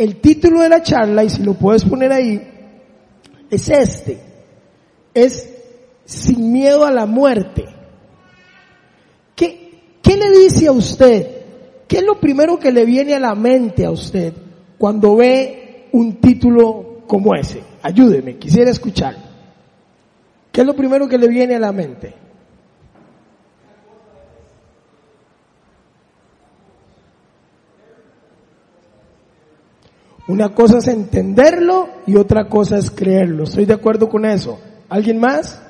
el título de la charla, y si lo puedes poner ahí, es este. Es sin miedo a la muerte. ¿Qué, qué le dice a usted? ¿Qué es lo primero que le viene a la mente a usted cuando ve un título como ese? Ayúdeme, quisiera escuchar. ¿Qué es lo primero que le viene a la mente? Una cosa es entenderlo y otra cosa es creerlo. Estoy de acuerdo con eso. ¿Alguien más?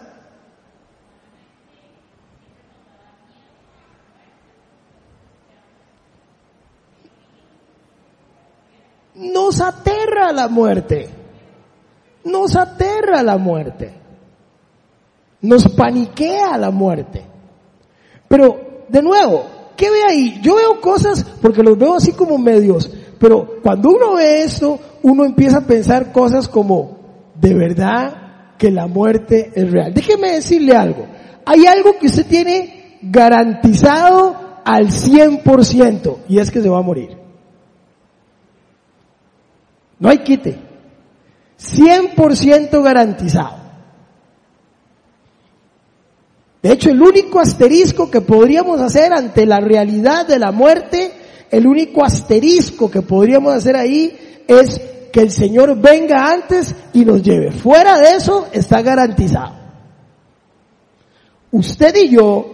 Nos aterra la muerte. Nos aterra la muerte. Nos paniquea la muerte. Pero, de nuevo, ¿qué ve ahí? Yo veo cosas porque los veo así como medios pero cuando uno ve esto, uno empieza a pensar cosas como, de verdad que la muerte es real. Déjeme decirle algo. Hay algo que usted tiene garantizado al 100% y es que se va a morir. No hay quite. 100% garantizado. De hecho, el único asterisco que podríamos hacer ante la realidad de la muerte el único asterisco que podríamos hacer ahí es que el Señor venga antes y nos lleve. Fuera de eso está garantizado. Usted y yo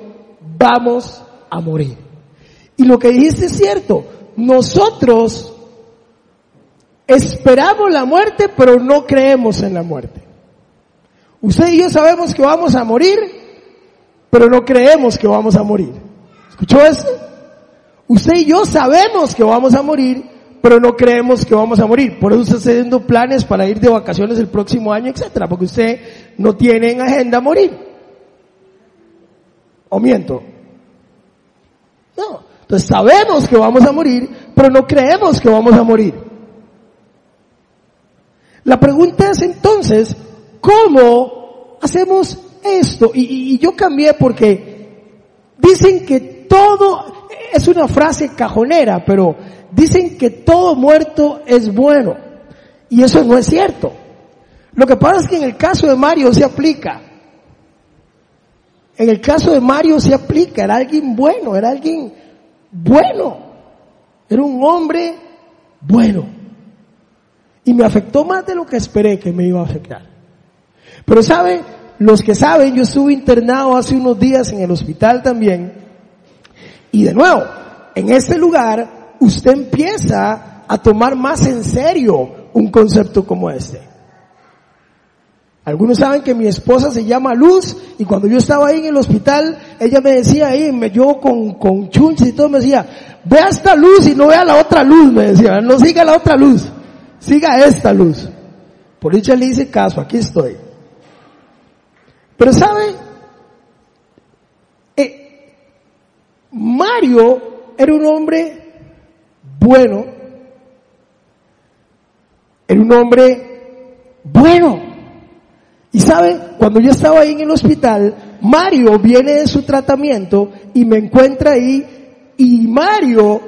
vamos a morir. Y lo que dijiste es cierto. Nosotros esperamos la muerte, pero no creemos en la muerte. Usted y yo sabemos que vamos a morir, pero no creemos que vamos a morir. ¿Escuchó eso? Usted y yo sabemos que vamos a morir, pero no creemos que vamos a morir. Por eso usted está haciendo planes para ir de vacaciones el próximo año, etcétera, porque usted no tiene en agenda morir. ¿O miento? No. Entonces sabemos que vamos a morir, pero no creemos que vamos a morir. La pregunta es entonces, ¿cómo hacemos esto? Y, y yo cambié porque dicen que todo, es una frase cajonera, pero dicen que todo muerto es bueno. Y eso no es cierto. Lo que pasa es que en el caso de Mario se aplica. En el caso de Mario se aplica. Era alguien bueno, era alguien bueno. Era un hombre bueno. Y me afectó más de lo que esperé que me iba a afectar. Pero sabe, los que saben, yo estuve internado hace unos días en el hospital también y de nuevo, en este lugar usted empieza a tomar más en serio un concepto como este. Algunos saben que mi esposa se llama Luz y cuando yo estaba ahí en el hospital, ella me decía ahí, me, yo con, con chunches y todo, me decía, vea esta luz y no vea la otra luz, me decía, no siga la otra luz, siga esta luz. Por dicha le hice caso, aquí estoy. Pero sabe, Mario era un hombre bueno, era un hombre bueno. Y sabe, cuando yo estaba ahí en el hospital, Mario viene de su tratamiento y me encuentra ahí y Mario,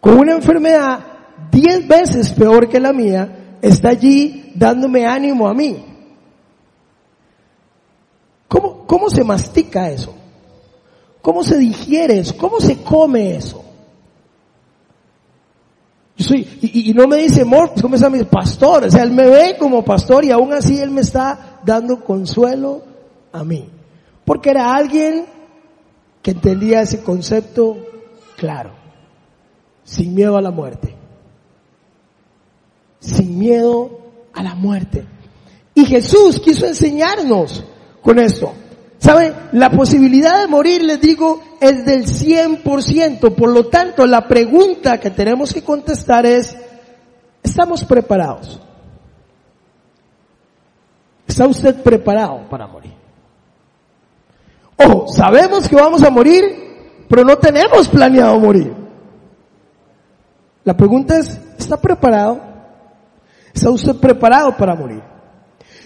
con una enfermedad diez veces peor que la mía, está allí dándome ánimo a mí. ¿Cómo, cómo se mastica eso? ¿Cómo se digiere eso? ¿Cómo se come eso? y, no me dice, amor, ¿cómo está mi pastor? O sea, él me ve como pastor y aún así él me está dando consuelo a mí. Porque era alguien que entendía ese concepto claro. Sin miedo a la muerte. Sin miedo a la muerte. Y Jesús quiso enseñarnos con esto. ¿Saben? La posibilidad de morir, les digo, es del 100%. Por lo tanto, la pregunta que tenemos que contestar es, ¿estamos preparados? ¿Está usted preparado para morir? Ojo, sabemos que vamos a morir, pero no tenemos planeado morir. La pregunta es, ¿está preparado? ¿Está usted preparado para morir?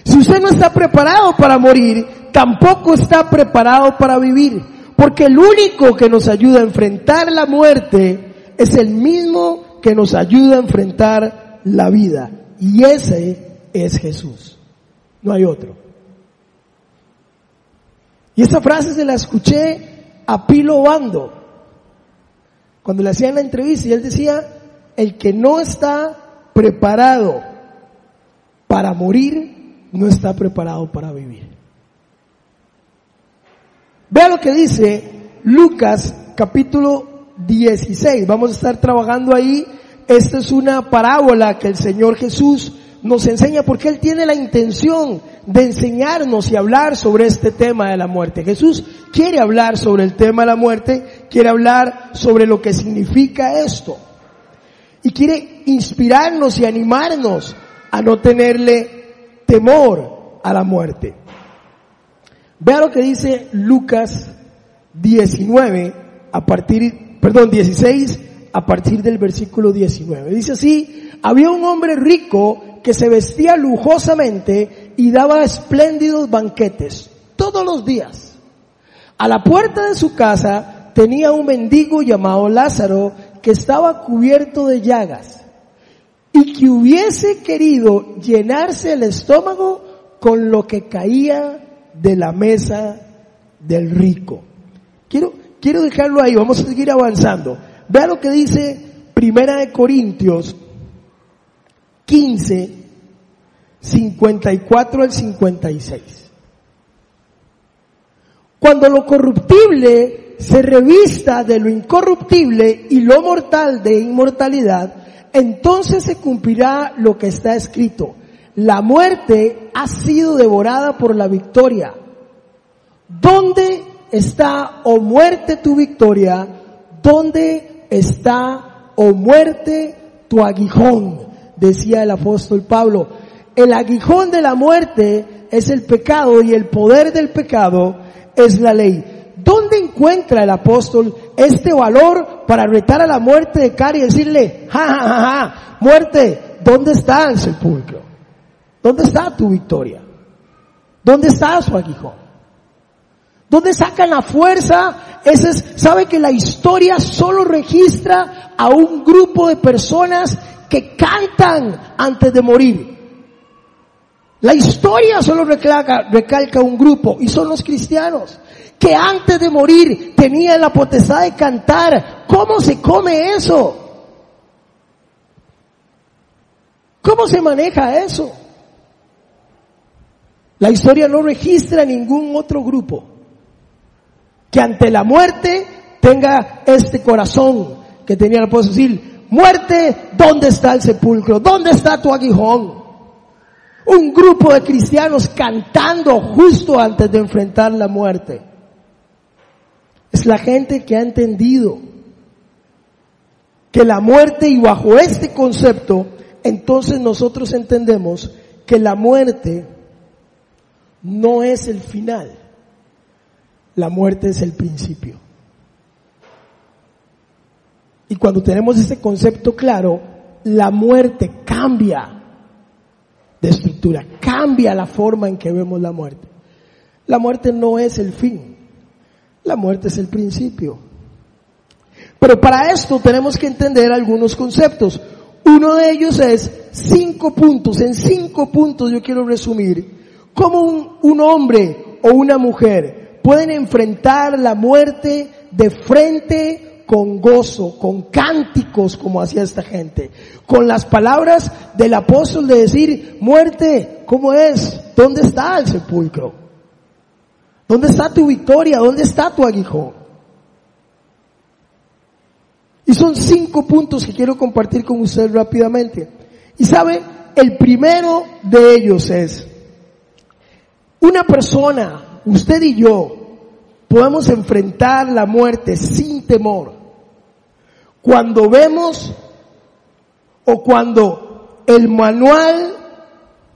Si usted no está preparado para morir, tampoco está preparado para vivir. Porque el único que nos ayuda a enfrentar la muerte es el mismo que nos ayuda a enfrentar la vida. Y ese es Jesús. No hay otro. Y esta frase se la escuché a Pilo Bando cuando le hacían la entrevista y él decía, el que no está preparado para morir, no está preparado para vivir. Vea lo que dice Lucas capítulo 16. Vamos a estar trabajando ahí. Esta es una parábola que el Señor Jesús nos enseña porque Él tiene la intención de enseñarnos y hablar sobre este tema de la muerte. Jesús quiere hablar sobre el tema de la muerte, quiere hablar sobre lo que significa esto. Y quiere inspirarnos y animarnos a no tenerle temor a la muerte. Vea lo que dice Lucas 19 a partir, perdón, 16 a partir del versículo 19. Dice así, había un hombre rico que se vestía lujosamente y daba espléndidos banquetes todos los días. A la puerta de su casa tenía un mendigo llamado Lázaro que estaba cubierto de llagas y que hubiese querido llenarse el estómago con lo que caía de la mesa del rico. Quiero, quiero dejarlo ahí, vamos a seguir avanzando. Vea lo que dice Primera de Corintios 15, 54 al 56. Cuando lo corruptible se revista de lo incorruptible y lo mortal de inmortalidad, entonces se cumplirá lo que está escrito. La muerte ha sido devorada por la victoria. ¿Dónde está, o oh muerte, tu victoria? ¿Dónde está, o oh muerte, tu aguijón? decía el apóstol Pablo. El aguijón de la muerte es el pecado y el poder del pecado es la ley. ¿Dónde encuentra el apóstol este valor para retar a la muerte de Cari y decirle, ja, ja, ja, ja, muerte, ¿dónde está el sepulcro? ¿Dónde está tu victoria? ¿Dónde está su aguijón? ¿Dónde sacan la fuerza? Ese es, sabe que la historia solo registra a un grupo de personas que cantan antes de morir. La historia solo recalca, recalca un grupo y son los cristianos que antes de morir tenían la potestad de cantar. ¿Cómo se come eso? ¿Cómo se maneja eso? La historia no registra ningún otro grupo que ante la muerte tenga este corazón que tenía el apóstol decir, Muerte, ¿dónde está el sepulcro? ¿Dónde está tu aguijón? Un grupo de cristianos cantando justo antes de enfrentar la muerte. Es la gente que ha entendido que la muerte y bajo este concepto, entonces nosotros entendemos que la muerte no es el final, la muerte es el principio. Y cuando tenemos ese concepto claro, la muerte cambia de estructura, cambia la forma en que vemos la muerte. La muerte no es el fin, la muerte es el principio. Pero para esto tenemos que entender algunos conceptos. Uno de ellos es cinco puntos. En cinco puntos yo quiero resumir cómo un, hombre o una mujer pueden enfrentar la muerte de frente con gozo, con cánticos como hacía esta gente, con las palabras del apóstol de decir, muerte, ¿cómo es? ¿Dónde está el sepulcro? ¿Dónde está tu victoria? ¿Dónde está tu aguijón? Y son cinco puntos que quiero compartir con usted rápidamente. Y sabe, el primero de ellos es, una persona, usted y yo, podemos enfrentar la muerte sin temor cuando vemos o cuando el manual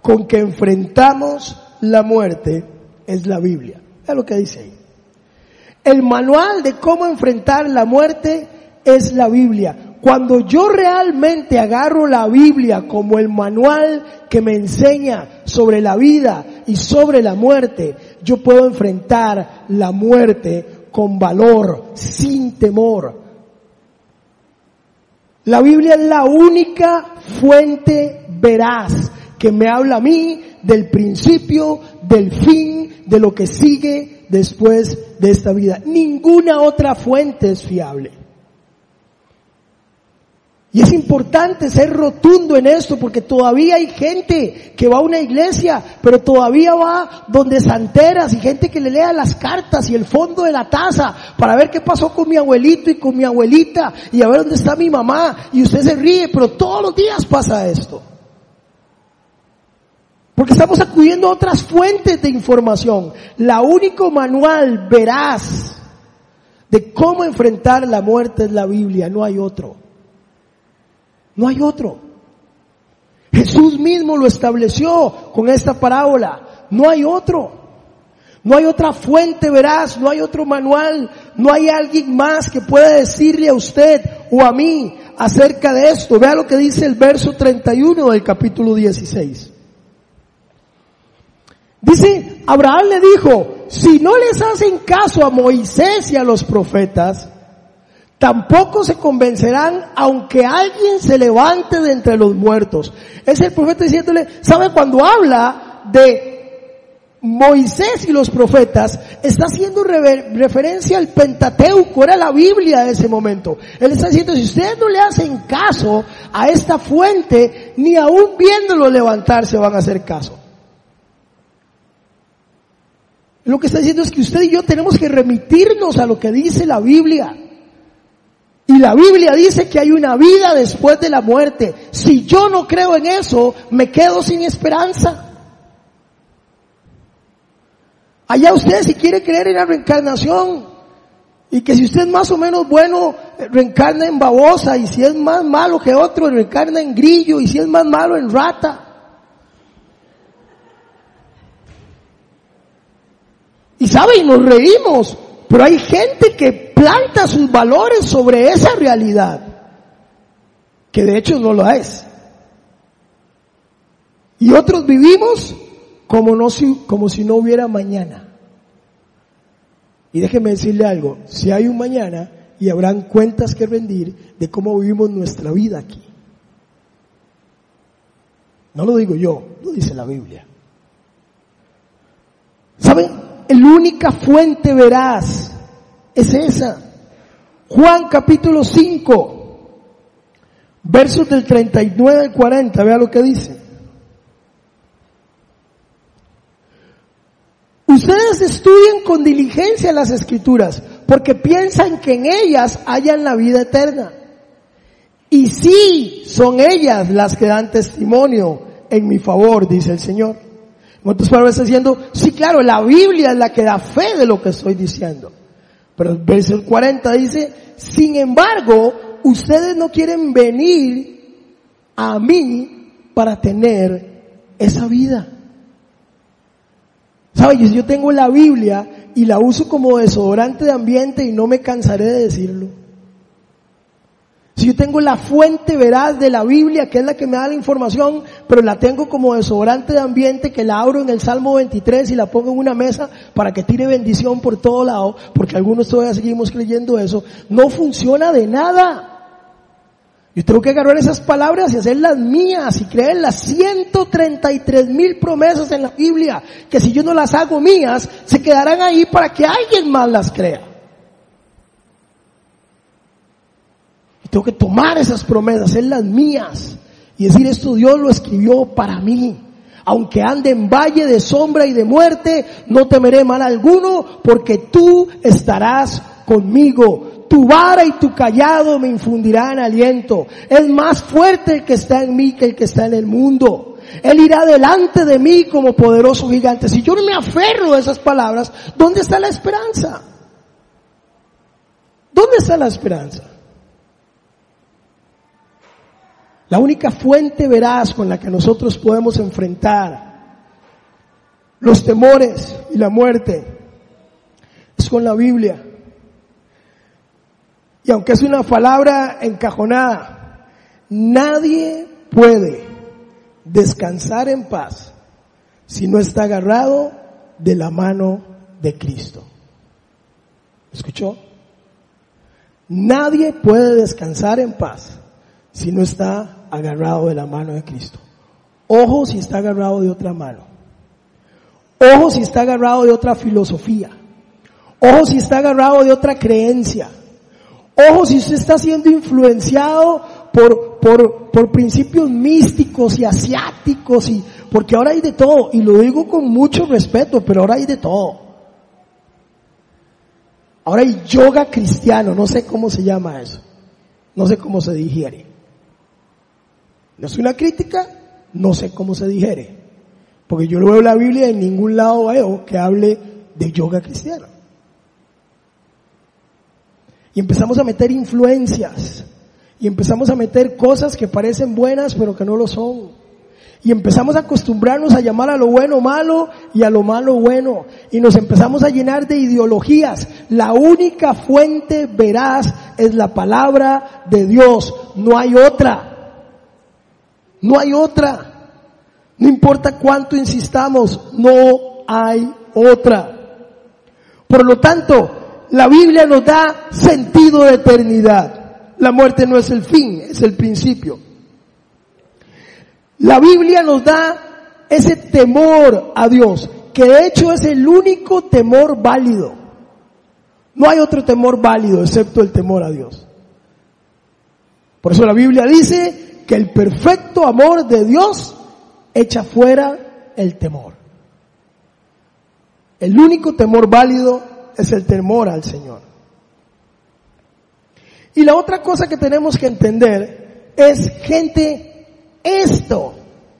con que enfrentamos la muerte es la Biblia. Lo que dice ahí. El manual de cómo enfrentar la muerte es la Biblia. Cuando yo realmente agarro la Biblia como el manual que me enseña sobre la vida y sobre la muerte, yo puedo enfrentar la muerte con valor, sin temor, La Biblia es la única fuente veraz que me habla a mí del principio, del fin, de lo que sigue después de esta vida. Ninguna otra fuente es fiable. Y es importante ser rotundo en esto porque todavía hay gente que va a una iglesia, pero todavía va donde santeras y gente que le lea las cartas y el fondo de la taza para ver qué pasó con mi abuelito y con mi abuelita y a ver dónde está mi mamá. Y usted se ríe, pero todos los días pasa esto. Porque estamos acudiendo a otras fuentes de información. La único manual veraz de cómo enfrentar la muerte es la Biblia, no hay otro. No hay otro. Jesús mismo lo estableció con esta parábola. No hay otro. No hay otra fuente veraz, no hay otro manual, no hay alguien más que pueda decirle a usted o a mí acerca de esto. Vea lo que dice el verso 31 del capítulo 16. Dice, Abraham le dijo, si no les hacen caso a Moisés y a los profetas, Tampoco se convencerán aunque alguien se levante de entre los muertos. Es el profeta diciéndole, ¿sabe? Cuando habla de Moisés y los profetas, está haciendo referencia al Pentateuco, era la Biblia de ese momento. Él está diciendo, si ustedes no le hacen caso a esta fuente, ni aún viéndolo levantarse van a hacer caso. Lo que está diciendo es que usted y yo tenemos que remitirnos a lo que dice la Biblia. Y la Biblia dice que hay una vida después de la muerte. Si yo no creo en eso, me quedo sin esperanza. Allá usted si quiere creer en la reencarnación y que si usted es más o menos bueno, reencarna en babosa y si es más malo que otro, reencarna en grillo y si es más malo en rata. Y sabe, y nos reímos, pero hay gente que planta sus valores sobre esa realidad, que de hecho no lo es. Y otros vivimos como, no, como si no hubiera mañana. Y déjeme decirle algo, si hay un mañana y habrán cuentas que rendir de cómo vivimos nuestra vida aquí. No lo digo yo, lo dice la Biblia. ¿Saben? La única fuente veraz es esa. Juan capítulo 5, versos del 39 al 40, vea lo que dice. Ustedes estudian con diligencia las escrituras porque piensan que en ellas hayan la vida eterna. Y sí, son ellas las que dan testimonio en mi favor, dice el Señor. En otras palabras, diciendo, sí, claro, la Biblia es la que da fe de lo que estoy diciendo. Pero el verso 40 dice, sin embargo, ustedes no quieren venir a mí para tener esa vida. ¿Sabes? Yo tengo la Biblia y la uso como desodorante de ambiente y no me cansaré de decirlo. Si yo tengo la fuente veraz de la Biblia, que es la que me da la información, pero la tengo como desodorante de ambiente, que la abro en el Salmo 23 y la pongo en una mesa para que tire bendición por todo lado, porque algunos todavía seguimos creyendo eso, no funciona de nada. Yo tengo que agarrar esas palabras y hacerlas mías y creer las 133 mil promesas en la Biblia, que si yo no las hago mías, se quedarán ahí para que alguien más las crea. Tengo que tomar esas promesas, hacerlas mías y decir esto Dios lo escribió para mí. Aunque ande en valle de sombra y de muerte, no temeré mal alguno porque tú estarás conmigo. Tu vara y tu callado me infundirán aliento. Es más fuerte el que está en mí que el que está en el mundo. Él irá delante de mí como poderoso gigante. Si yo no me aferro a esas palabras, ¿dónde está la esperanza? ¿Dónde está la esperanza? La única fuente veraz con la que nosotros podemos enfrentar los temores y la muerte es con la Biblia. Y aunque es una palabra encajonada, nadie puede descansar en paz si no está agarrado de la mano de Cristo. ¿Escuchó? Nadie puede descansar en paz si no está agarrado de la mano de Cristo. Ojo si está agarrado de otra mano. Ojo si está agarrado de otra filosofía. Ojo si está agarrado de otra creencia. Ojo si usted está siendo influenciado por, por, por principios místicos y asiáticos y, porque ahora hay de todo, y lo digo con mucho respeto, pero ahora hay de todo. Ahora hay yoga cristiano, no sé cómo se llama eso. No sé cómo se digiere. No es una crítica, no sé cómo se digiere. Porque yo no veo la Biblia en ningún lado veo que hable de yoga cristiano. Y empezamos a meter influencias. Y empezamos a meter cosas que parecen buenas pero que no lo son. Y empezamos a acostumbrarnos a llamar a lo bueno malo y a lo malo bueno. Y nos empezamos a llenar de ideologías. La única fuente veraz es la palabra de Dios. No hay otra. No hay otra. No importa cuánto insistamos, no hay otra. Por lo tanto, la Biblia nos da sentido de eternidad. La muerte no es el fin, es el principio. La Biblia nos da ese temor a Dios, que de hecho es el único temor válido. No hay otro temor válido excepto el temor a Dios. Por eso la Biblia dice que el perfecto amor de Dios echa fuera el temor. El único temor válido es el temor al Señor. Y la otra cosa que tenemos que entender es, gente, esto,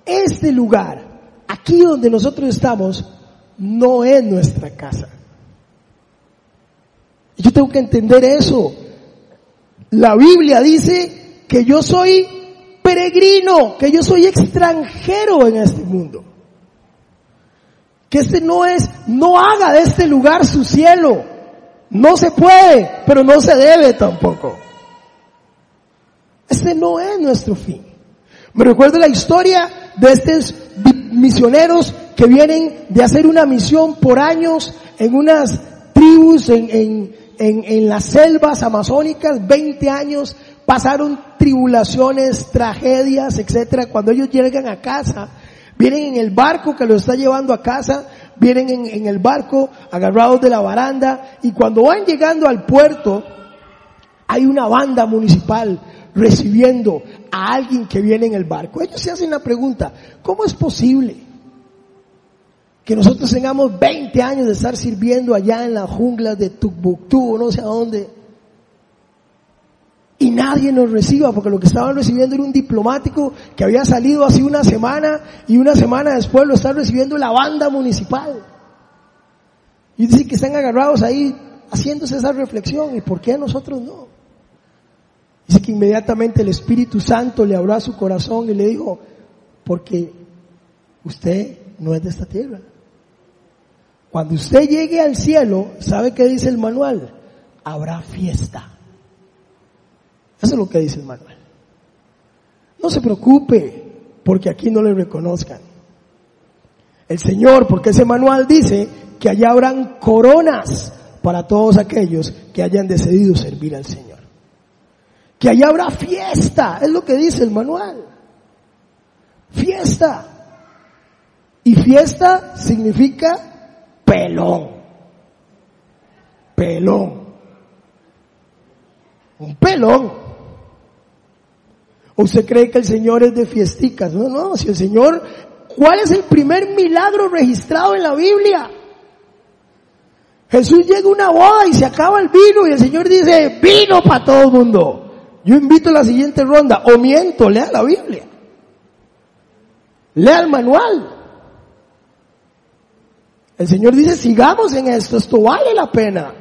este lugar, aquí donde nosotros estamos, no es nuestra casa. Yo tengo que entender eso. La Biblia dice que yo soy peregrino, que yo soy extranjero en este mundo. Que este no es, no haga de este lugar su cielo. No se puede, pero no se debe tampoco. Este no es nuestro fin. Me recuerdo la historia de estos misioneros que vienen de hacer una misión por años en unas tribus en, en, en, en las selvas amazónicas, 20 años pasaron tribulaciones, tragedias, etcétera. Cuando ellos llegan a casa, vienen en el barco que los está llevando a casa, vienen en, en, el barco agarrados de la baranda y cuando van llegando al puerto, hay una banda municipal recibiendo a alguien que viene en el barco. Ellos se hacen la pregunta, ¿cómo es posible que nosotros tengamos 20 años de estar sirviendo allá en las junglas de Tukbuktu o no sé a dónde? Y nadie nos reciba, porque lo que estaban recibiendo era un diplomático que había salido hace una semana y una semana después lo está recibiendo la banda municipal. Y dice que están agarrados ahí haciéndose esa reflexión, ¿y por qué nosotros no? Dice que inmediatamente el Espíritu Santo le abrió a su corazón y le dijo, porque usted no es de esta tierra. Cuando usted llegue al cielo, ¿sabe qué dice el manual? Habrá fiesta. Eso es lo que dice el manual. No se preocupe porque aquí no le reconozcan. El Señor, porque ese manual dice que allá habrán coronas para todos aquellos que hayan decidido servir al Señor. Que allá habrá fiesta, es lo que dice el manual. Fiesta. Y fiesta significa pelón. Pelón. Un pelón. ¿O usted cree que el Señor es de fiesticas? No, no, si el Señor, ¿cuál es el primer milagro registrado en la Biblia? Jesús llega una boda y se acaba el vino y el Señor dice, vino para todo el mundo. Yo invito a la siguiente ronda, o miento, lea la Biblia. Lea el manual. El Señor dice, sigamos en esto, esto vale la pena.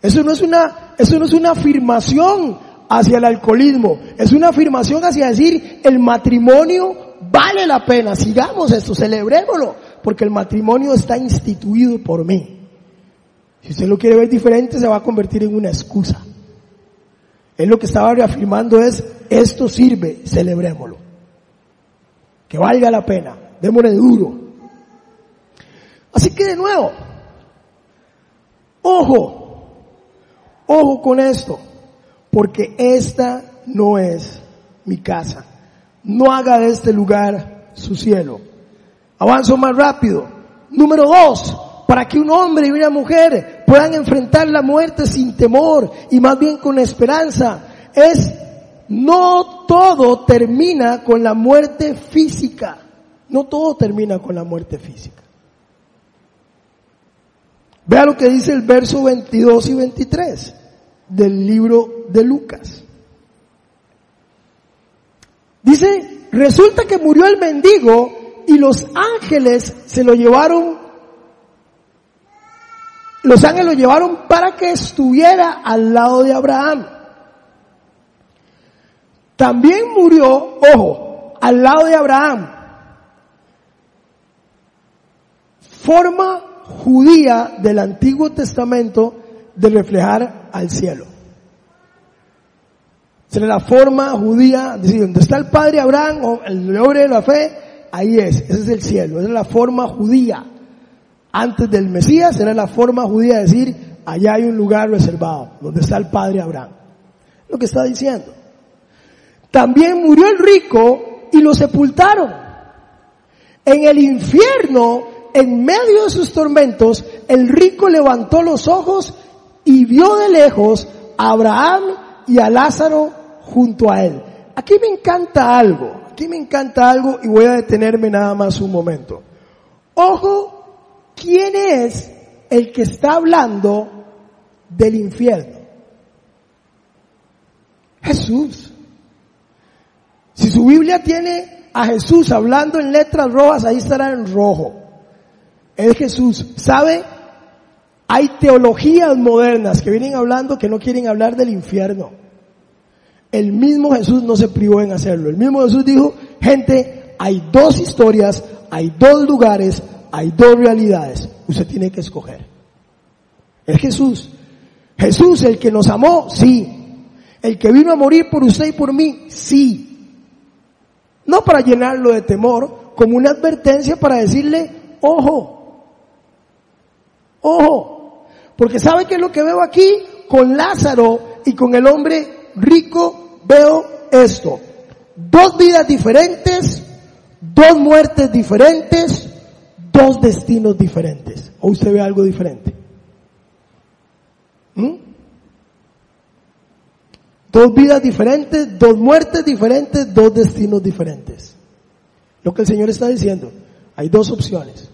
Eso no es una, eso no es una afirmación hacia el alcoholismo. Es una afirmación hacia decir, el matrimonio vale la pena, sigamos esto, celebrémoslo, porque el matrimonio está instituido por mí. Si usted lo quiere ver diferente, se va a convertir en una excusa. Él lo que estaba reafirmando es, esto sirve, celebrémoslo. Que valga la pena, démosle duro. Así que de nuevo, ojo, ojo con esto porque esta no es mi casa. No haga de este lugar su cielo. Avanzo más rápido. Número dos, para que un hombre y una mujer puedan enfrentar la muerte sin temor y más bien con esperanza, es no todo termina con la muerte física. No todo termina con la muerte física. Vea lo que dice el verso 22 y 23 del libro de Lucas. Dice, resulta que murió el mendigo y los ángeles se lo llevaron, los ángeles lo llevaron para que estuviera al lado de Abraham. También murió, ojo, al lado de Abraham. Forma judía del Antiguo Testamento de reflejar al cielo. Será la forma judía, decir, donde está el padre Abraham o el hombre de la fe, ahí es, ese es el cielo, esa es la forma judía. Antes del Mesías era la forma judía de decir, allá hay un lugar reservado, donde está el padre Abraham. Lo que está diciendo. También murió el rico y lo sepultaron. En el infierno, en medio de sus tormentos, el rico levantó los ojos y vio de lejos a Abraham y a Lázaro junto a él. Aquí me encanta algo, aquí me encanta algo y voy a detenerme nada más un momento. Ojo, ¿quién es el que está hablando del infierno? Jesús. Si su Biblia tiene a Jesús hablando en letras rojas, ahí estará en rojo. Es Jesús. ¿Sabe? Hay teologías modernas que vienen hablando que no quieren hablar del infierno. El mismo Jesús no se privó en hacerlo. El mismo Jesús dijo, gente, hay dos historias, hay dos lugares, hay dos realidades. Usted tiene que escoger. Es Jesús. Jesús, el que nos amó, sí. El que vino a morir por usted y por mí, sí. No para llenarlo de temor, como una advertencia para decirle, ojo, ojo, porque ¿sabe qué es lo que veo aquí? Con Lázaro y con el hombre rico veo esto. Dos vidas diferentes, dos muertes diferentes, dos destinos diferentes. ¿O usted ve algo diferente? ¿Mm? Dos vidas diferentes, dos muertes diferentes, dos destinos diferentes. Lo que el Señor está diciendo, hay dos opciones.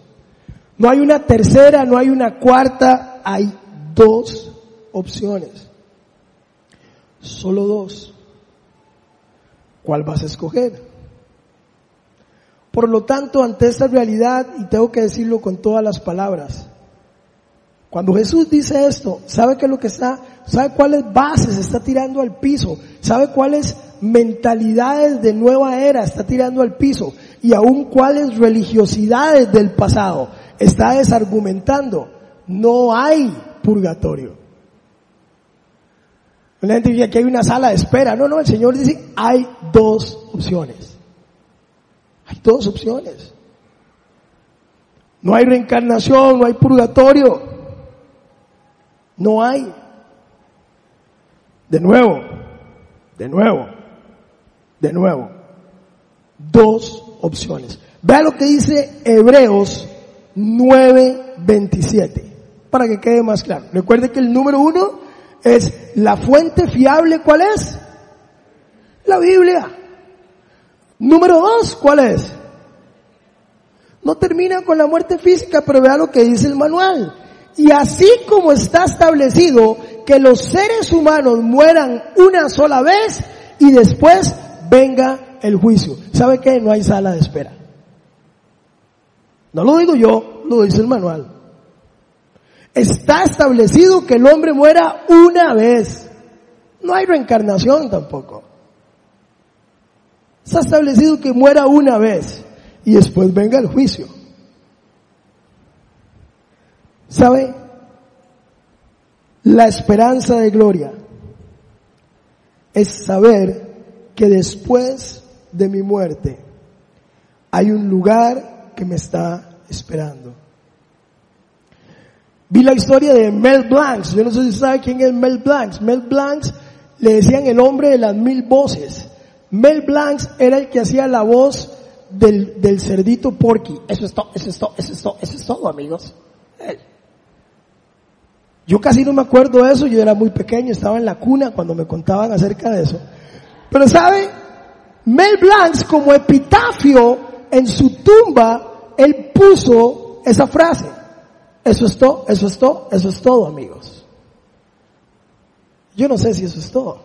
No hay una tercera, no hay una cuarta, hay dos opciones. Solo dos. ¿Cuál vas a escoger? Por lo tanto, ante esta realidad, y tengo que decirlo con todas las palabras, cuando Jesús dice esto, ¿sabe qué es lo que está? ¿Sabe cuáles bases está tirando al piso? ¿Sabe cuáles mentalidades de nueva era está tirando al piso? Y aún cuáles religiosidades del pasado está desargumentando. No hay purgatorio. La gente dice que hay una sala de espera. No, no, el Señor dice hay dos opciones. Hay dos opciones. No hay reencarnación, no hay purgatorio. No hay. De nuevo, de nuevo, de nuevo. Dos opciones. Vea lo que dice Hebreos 9:27, para que quede más claro. Recuerde que el número uno es la fuente fiable, ¿cuál es? La Biblia. Número dos, ¿cuál es? No termina con la muerte física, pero vea lo que dice el manual. Y así como está establecido que los seres humanos mueran una sola vez y después venga el juicio. ¿Sabe qué? No hay sala de espera. No lo digo yo, lo dice el manual. Está establecido que el hombre muera una vez. No hay reencarnación tampoco. Está establecido que muera una vez y después venga el juicio. ¿Sabe? La esperanza de gloria es saber que después de mi muerte hay un lugar que me está esperando. Vi la historia de Mel Blanc. Yo no sé si sabe quién es Mel Blanc. Mel Blanc le decían el hombre de las mil voces. Mel Blanc era el que hacía la voz del, del cerdito Porky. Eso es todo, eso es todo, eso es todo, eso es todo, amigos. Yo casi no me acuerdo de eso, yo era muy pequeño, estaba en la cuna cuando me contaban acerca de eso. Pero sabe, Mel Blanc como epitafio en su tumba, él puso esa frase. Eso es todo, eso es todo, eso es todo, amigos. Yo no sé si eso es todo.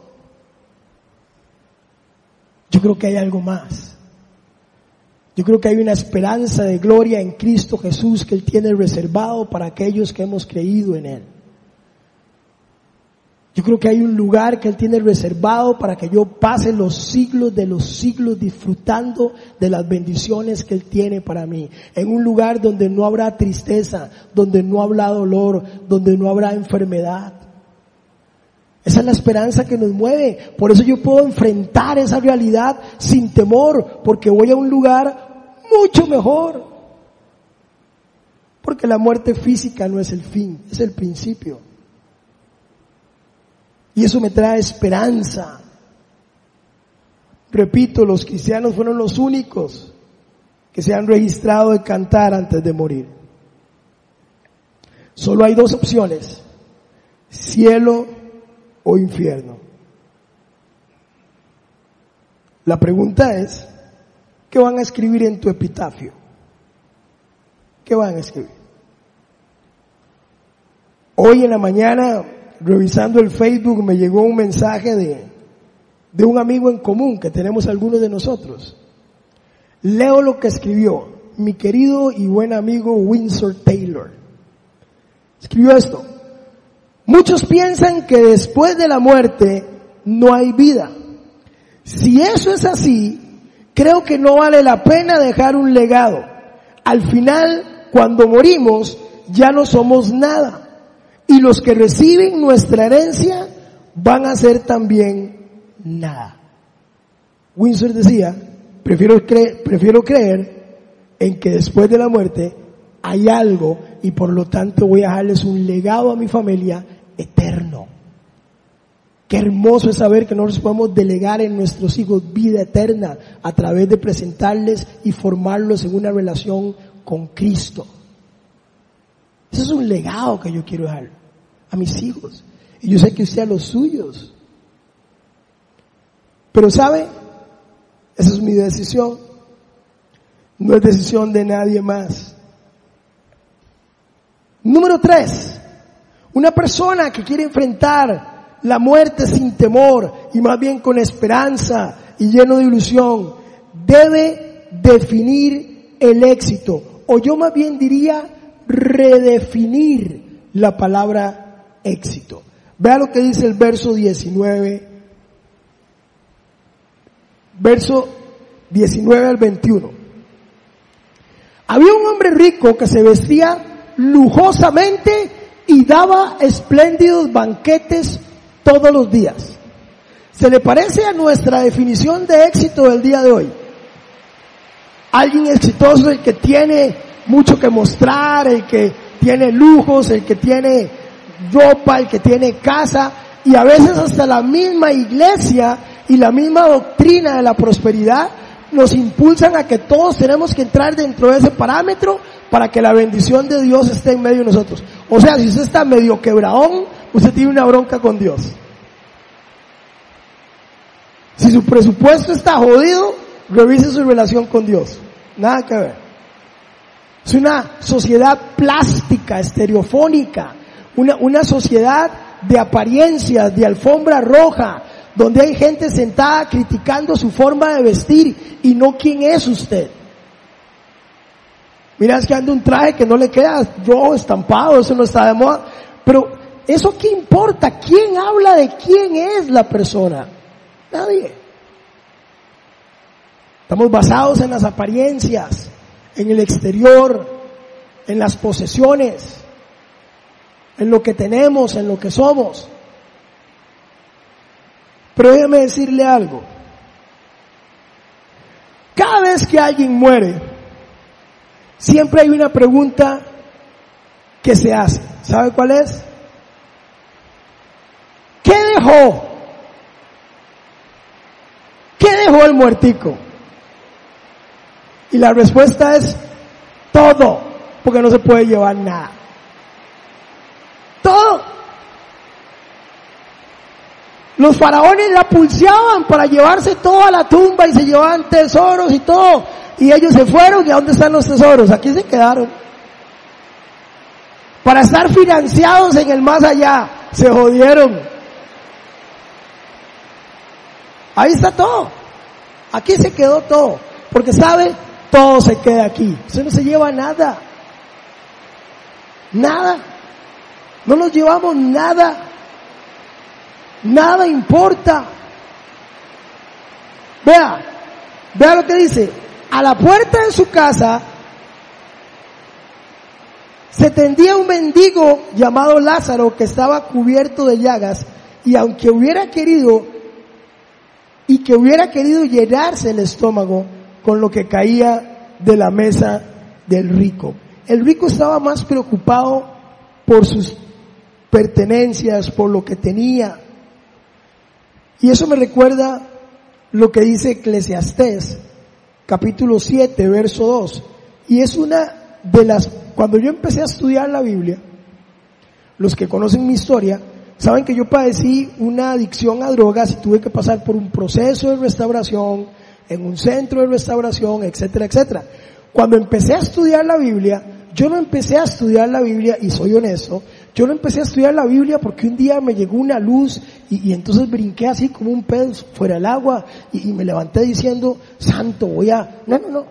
Yo creo que hay algo más. Yo creo que hay una esperanza de gloria en Cristo Jesús que Él tiene reservado para aquellos que hemos creído en Él. Yo creo que hay un lugar que Él tiene reservado para que yo pase los siglos de los siglos disfrutando de las bendiciones que Él tiene para mí. En un lugar donde no habrá tristeza, donde no habrá dolor, donde no habrá enfermedad. Esa es la esperanza que nos mueve. Por eso yo puedo enfrentar esa realidad sin temor, porque voy a un lugar mucho mejor. Porque la muerte física no es el fin, es el principio. Y eso me trae esperanza. Repito, los cristianos fueron los únicos que se han registrado de cantar antes de morir. Solo hay dos opciones, cielo o infierno. La pregunta es, ¿qué van a escribir en tu epitafio? ¿Qué van a escribir? Hoy en la mañana revisando el Facebook me llegó un mensaje de, de un amigo en común que tenemos algunos de nosotros. Leo lo que escribió mi querido y buen amigo Windsor Taylor. Escribió esto. Muchos piensan que después de la muerte no hay vida. Si eso es así, creo que no vale la pena dejar un legado. Al final, cuando morimos, ya no somos nada y los que reciben nuestra herencia van a ser también nada. Windsor decía, prefiero, creer, en que después de la muerte hay algo y por lo tanto voy a dejarles un legado a mi familia eterno. Qué hermoso es saber que nosotros podemos delegar en nuestros hijos vida eterna a través de presentarles y formarlos en una relación con Cristo. Ese es un legado que yo quiero dejar a mis hijos. Y yo sé que usted a los suyos. Pero sabe, esa es mi decisión. No es decisión de nadie más. Número tres, una persona que quiere enfrentar la muerte sin temor y más bien con esperanza y lleno de ilusión, debe definir el éxito. O yo más bien diría redefinir la palabra éxito. Vea lo que dice el verso 19, verso 19 al 21. Había un hombre rico que se vestía lujosamente y daba espléndidos banquetes todos los días. Se le parece a nuestra definición de éxito del día de hoy. Alguien exitoso, el que tiene mucho que mostrar, el que tiene lujos, el que tiene ropa, el que tiene casa, y a veces hasta la misma iglesia y la misma doctrina de la prosperidad nos impulsan a que todos tenemos que entrar dentro de ese parámetro para que la bendición de Dios esté en medio de nosotros. O sea, si usted está medio quebraón, usted tiene una bronca con Dios. Si su presupuesto está jodido, revise su relación con Dios. Nada que ver. Es una sociedad plástica, estereofónica, una, una sociedad de apariencias, de alfombra roja, donde hay gente sentada criticando su forma de vestir y no quién es usted. Mira, es que anda un traje que no le queda rojo estampado, eso no está de moda. Pero, ¿eso qué importa? ¿Quién habla de quién es la persona? Nadie. Estamos basados en las apariencias, en el exterior, en las posesiones en lo que tenemos, en lo que somos. Pero déjeme decirle algo. Cada vez que alguien muere, siempre hay una pregunta que se hace. ¿Sabe cuál es? ¿Qué dejó? llevó el muertico? Y la respuesta es todo, porque no se puede llevar nada. Todo. Los faraones la pulseaban para llevarse todo a la tumba y se llevaban tesoros y todo. Y ellos se fueron y ¿a dónde están los tesoros? Aquí se quedaron. Para estar financiados en el más allá. Se jodieron. Ahí está todo. Aquí se quedó todo. Porque sabe, todo se queda aquí. Usted no se lleva nada. Nada. No nos llevamos nada. Nada importa. Vea, vea lo que dice. A la puerta de su casa se tendía un mendigo llamado Lázaro que estaba cubierto de llagas y aunque hubiera querido y que hubiera querido llenarse el estómago con lo que caía de la mesa del rico. El rico estaba más preocupado por sus pertenencias, por lo que tenía. Y eso me recuerda lo que dice Eclesiastés, capítulo 7, verso 2. Y es una de las, cuando yo empecé a estudiar la Biblia, los que conocen mi historia, saben que yo padecí una adicción a drogas y tuve que pasar por un proceso de restauración, en un centro de restauración, etcétera, etcétera. Cuando empecé a estudiar la Biblia, yo no empecé a estudiar la Biblia, y soy honesto, yo no empecé a estudiar la Biblia porque un día me llegó una luz y, entonces brinqué así como un pez fuera del agua y, y me levanté diciendo, santo, voy a... No, no, no.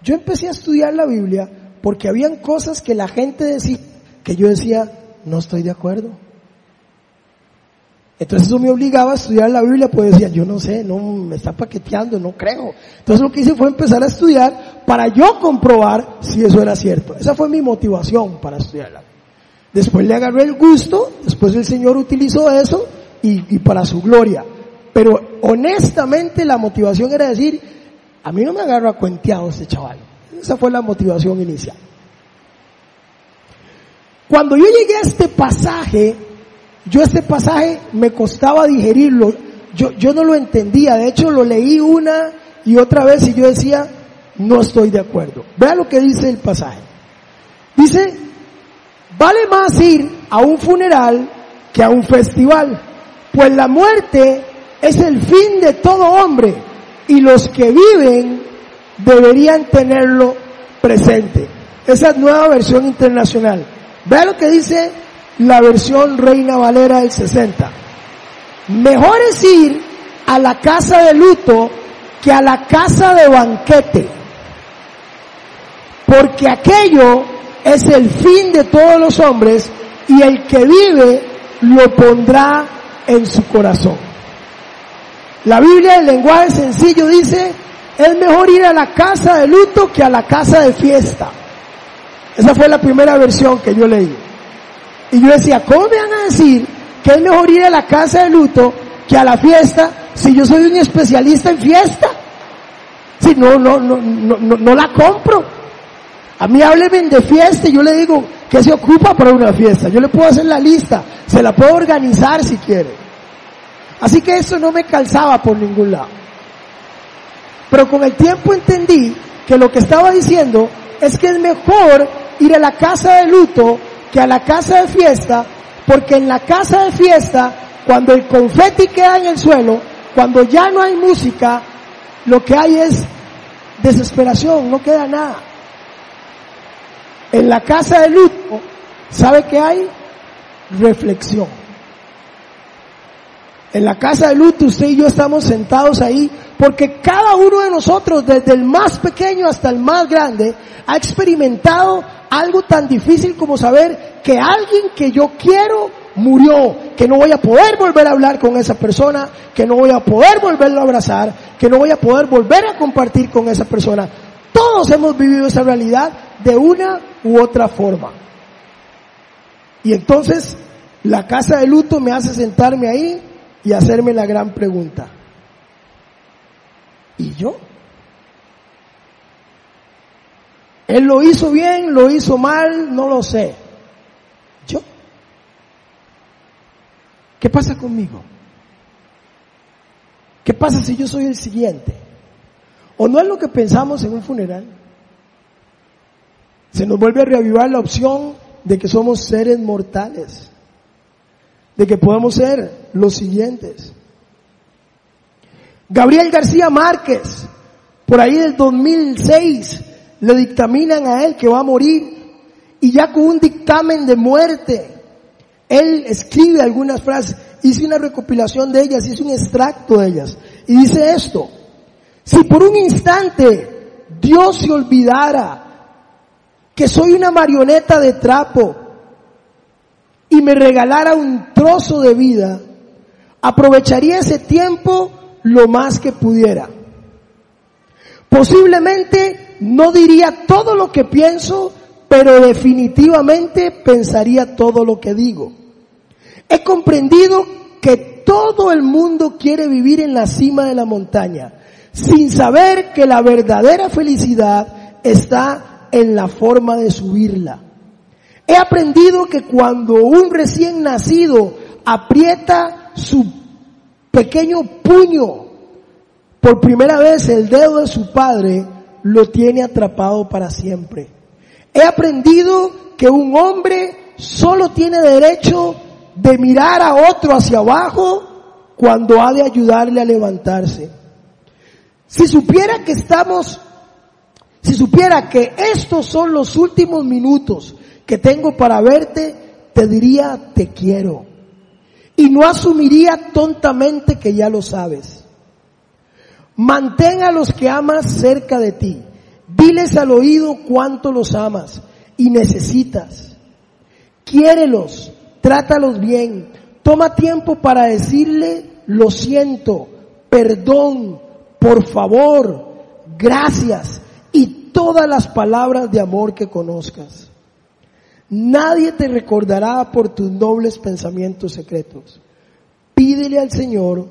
Yo empecé a estudiar la Biblia porque habían cosas que la gente decía, que yo decía, no estoy de acuerdo. Entonces eso me obligaba a estudiar la Biblia, pues decía, yo no sé, no me está paqueteando, no creo. Entonces lo que hice fue empezar a estudiar para yo comprobar si eso era cierto. Esa fue mi motivación para estudiarla. Después le agarré el gusto, después el Señor utilizó eso y, para su gloria. Pero honestamente la motivación era decir, a mí no me agarra cuenteado este chaval. Esa fue la motivación inicial. Cuando yo llegué a este pasaje, yo este pasaje me costaba digerirlo, yo, yo no lo entendía, de hecho lo leí una y otra vez y yo decía, no estoy de acuerdo. Vea lo que dice el pasaje. Dice, vale más ir a un funeral que a un festival, pues la muerte es el fin de todo hombre y los que viven deberían tenerlo presente. Esa nueva versión internacional. Vea lo que dice la versión Reina Valera del 60. Mejor es ir a la casa de luto que a la casa de banquete. Porque aquello es el fin de todos los hombres y el que vive lo pondrá en su corazón. La Biblia en lenguaje sencillo dice, es mejor ir a la casa de luto que a la casa de fiesta. Esa fue la primera versión que yo leí. Y yo decía, ¿cómo me van a decir que es mejor ir a la casa de luto que a la fiesta si yo soy un especialista en fiesta? Si no, no, no, no, no, la compro. A mí hábleme de fiesta y yo le digo que se ocupa para una fiesta. Yo le puedo hacer la lista, se la puedo organizar si quiere. Así que eso no me calzaba por ningún lado. Pero con el tiempo entendí que lo que estaba diciendo es que es mejor ir a la casa de luto que a la casa de fiesta, porque en la casa de fiesta, cuando el confeti queda en el suelo, cuando ya no hay música, lo que hay es desesperación, no queda nada. En la casa de luto, ¿sabe qué hay? Reflexión. En la casa de luto usted y yo estamos sentados ahí porque cada uno de nosotros, desde el más pequeño hasta el más grande, ha experimentado algo tan difícil como saber que alguien que yo quiero murió, que no voy a poder volver a hablar con esa persona, que no voy a poder volverlo a abrazar, que no voy a poder volver a compartir con esa persona. Todos hemos vivido esa realidad de una u otra forma. Y entonces la casa de luto me hace sentarme ahí y hacerme la gran pregunta. ¿Y yo? Él lo hizo bien, lo hizo mal, no lo sé. ¿Yo? ¿Qué pasa conmigo? ¿Qué pasa si yo soy el siguiente? ¿O no es lo que pensamos en un funeral? Se nos vuelve a reavivar la opción de que somos seres mortales, de que podemos ser los siguientes. Gabriel García Márquez, por ahí del 2006, le dictaminan a él que va a morir y ya con un dictamen de muerte, él escribe algunas frases, hice una recopilación de ellas, hice un extracto de ellas y dice esto, si por un instante Dios se olvidara que soy una marioneta de trapo y me regalara un trozo de vida, aprovecharía ese tiempo lo más que pudiera. Posiblemente no diría todo lo que pienso, pero definitivamente pensaría todo lo que digo. He comprendido que todo el mundo quiere vivir en la cima de la montaña, sin saber que la verdadera felicidad está en la forma de subirla. He aprendido que cuando un recién nacido aprieta su pequeño puño por primera vez el dedo de su padre, lo tiene atrapado para siempre. He aprendido que un hombre solo tiene derecho de mirar a otro hacia abajo cuando ha de ayudarle a levantarse. Si supiera que estamos si supiera que estos son los últimos minutos que tengo para verte, te diría te quiero. Y no asumiría tontamente que ya lo sabes. Mantén a los que amas cerca de ti. Diles al oído cuánto los amas y necesitas. Quiérelos, trátalos bien. Toma tiempo para decirle lo siento, perdón, por favor, gracias todas las palabras de amor que conozcas. Nadie te recordará por tus nobles pensamientos secretos. Pídele al Señor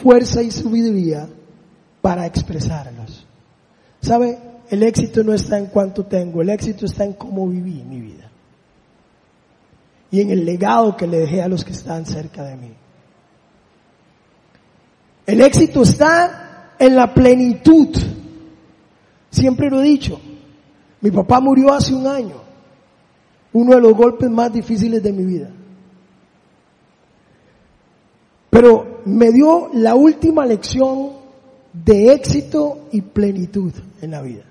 fuerza y sabiduría para expresarlos. ¿Sabe? El éxito no está en cuánto tengo, el éxito está en cómo viví mi vida. Y en el legado que le dejé a los que están cerca de mí. El éxito está en la plenitud Siempre lo he dicho. Mi papá murió hace un año. Uno de los golpes más difíciles de mi vida. Pero me dio la última lección de éxito y plenitud en la vida.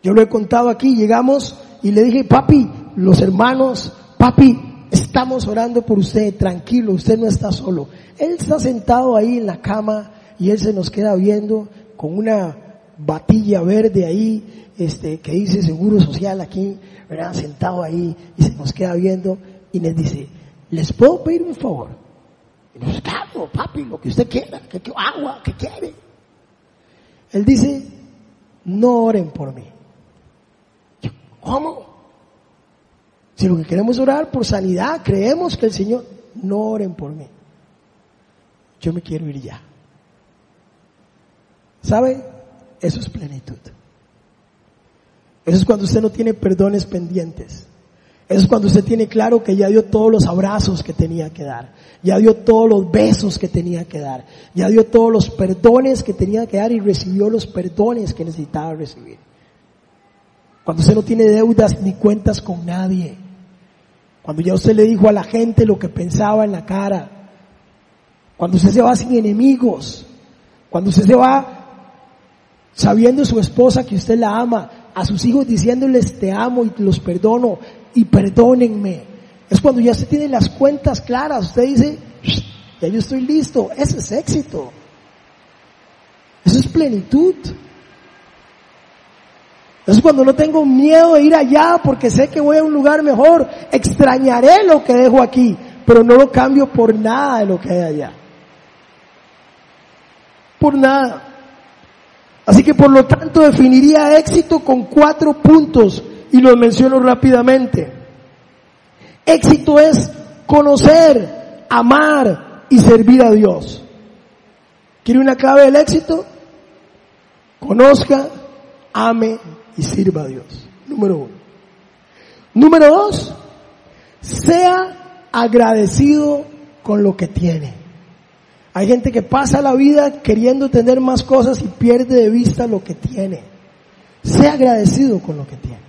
Yo lo he contado aquí, llegamos y le dije, papi, los hermanos, papi, estamos orando por usted, tranquilo, usted no está solo. Él está sentado ahí en la cama y él se nos queda viendo con una batilla verde ahí, este, que dice Seguro Social aquí, ¿verdad? Sentado ahí y se nos queda viendo y les dice, ¿les puedo pedir un favor? Y nos claro, papi, lo que usted quiera, que, agua, que quiere. Él dice, no oren por mí. ¿Cómo? Si lo que queremos orar por sanidad, creemos que el Señor, no oren por mí. Yo me quiero ir ya. ¿Sabe? Eso es plenitud. Eso es cuando usted no tiene perdones pendientes. Eso es cuando usted tiene claro que ya dio todos los abrazos que tenía que dar. Ya dio todos los besos que tenía que dar. Ya dio todos los perdones que tenía que dar y recibió los perdones que necesitaba recibir. Cuando usted no tiene deudas ni cuentas con nadie. Cuando ya usted le dijo a la gente lo que pensaba en la cara. Cuando usted se va sin enemigos. Cuando usted se va sabiendo su esposa que usted la ama, a sus hijos diciéndoles te amo y los perdono y perdónenme. Es cuando ya usted tiene las cuentas claras, usted dice, ya yo estoy listo, ese es éxito. Eso es plenitud. Eso es cuando no tengo miedo de ir allá porque sé que voy a un lugar mejor. Extrañaré lo que dejo aquí, pero no lo cambio por nada de lo que hay allá. Por nada. Así que por lo tanto definiría éxito con cuatro puntos y los menciono rápidamente. Éxito es conocer, amar y servir a Dios. ¿Quiere una clave del éxito? Conozca, ame y sirva a Dios. Número uno. Número dos, sea agradecido con lo que tiene. Hay gente que pasa la vida queriendo tener más cosas y pierde de vista lo que tiene. Sea agradecido con lo que tiene.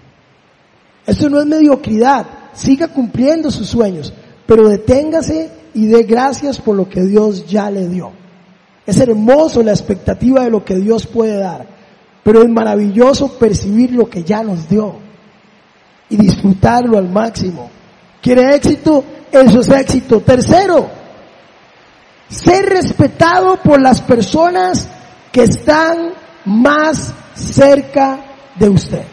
Esto no es mediocridad. Siga cumpliendo sus sueños, pero deténgase y dé gracias por lo que Dios ya le dio. Es hermoso la expectativa de lo que Dios puede dar, pero es maravilloso percibir lo que ya nos dio y disfrutarlo al máximo. ¿Quiere éxito? Eso es éxito. Tercero, ser respetado por las personas que están más cerca de usted.